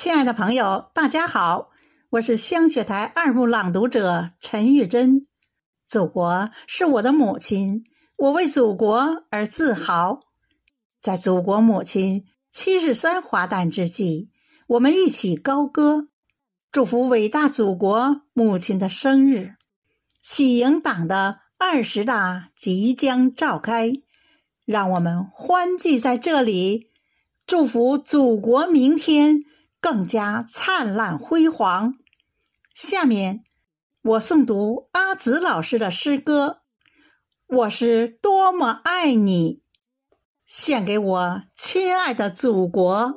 亲爱的朋友，大家好，我是香雪台二部朗读者陈玉珍。祖国是我的母亲，我为祖国而自豪。在祖国母亲七十三华诞之际，我们一起高歌，祝福伟大祖国母亲的生日，喜迎党的二十大即将召开，让我们欢聚在这里，祝福祖国明天更加灿烂辉煌。下面。我诵读阿紫老师的诗歌，我是多么爱你，献给我亲爱的祖国。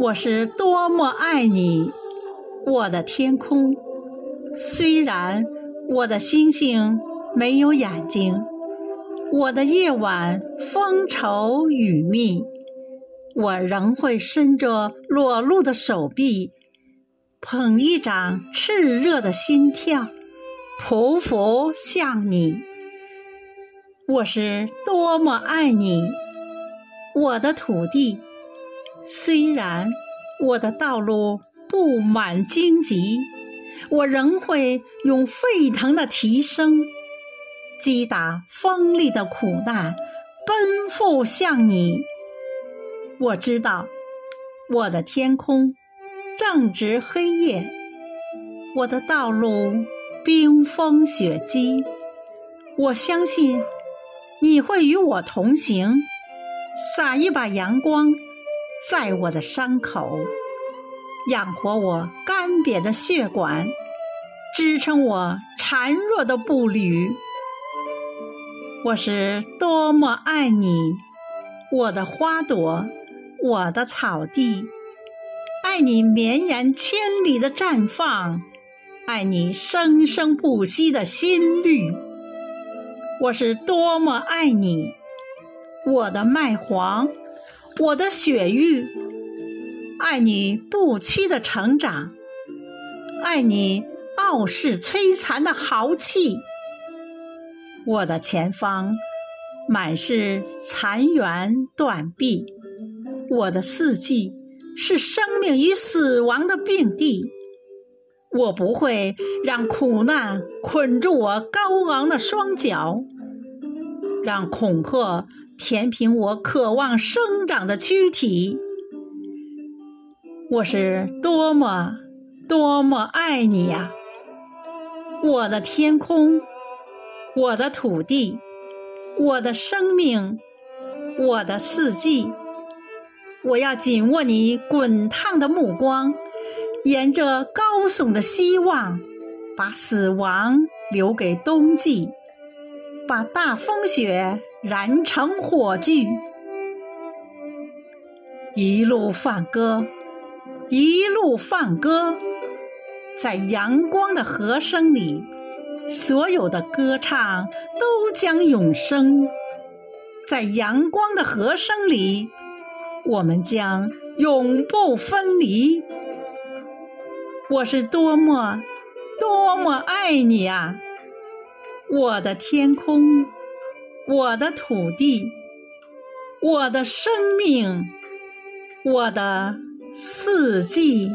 我是多么爱你，我的天空。虽然我的星星没有眼睛。我的夜晚风愁雨密，我仍会伸着裸露的手臂，捧一掌炽热的心跳，匍匐向你。我是多么爱你，我的土地。虽然我的道路布满荆棘，我仍会用沸腾的提升。击打锋利的苦难，奔赴向你。我知道，我的天空正值黑夜，我的道路冰封雪积。我相信你会与我同行，撒一把阳光在我的伤口，养活我干瘪的血管，支撑我孱弱的步履。我是多么爱你，我的花朵，我的草地，爱你绵延千里的绽放，爱你生生不息的心律。我是多么爱你，我的麦黄，我的雪域，爱你不屈的成长，爱你傲视摧残的豪气。我的前方满是残垣断壁，我的四季是生命与死亡的并蒂。我不会让苦难捆住我高昂的双脚，让恐吓填平我渴望生长的躯体。我是多么多么爱你呀，我的天空。我的土地，我的生命，我的四季，我要紧握你滚烫的目光，沿着高耸的希望，把死亡留给冬季，把大风雪燃成火炬，一路放歌，一路放歌，在阳光的和声里。所有的歌唱都将永生，在阳光的和声里，我们将永不分离。我是多么多么爱你啊！我的天空，我的土地，我的生命，我的四季。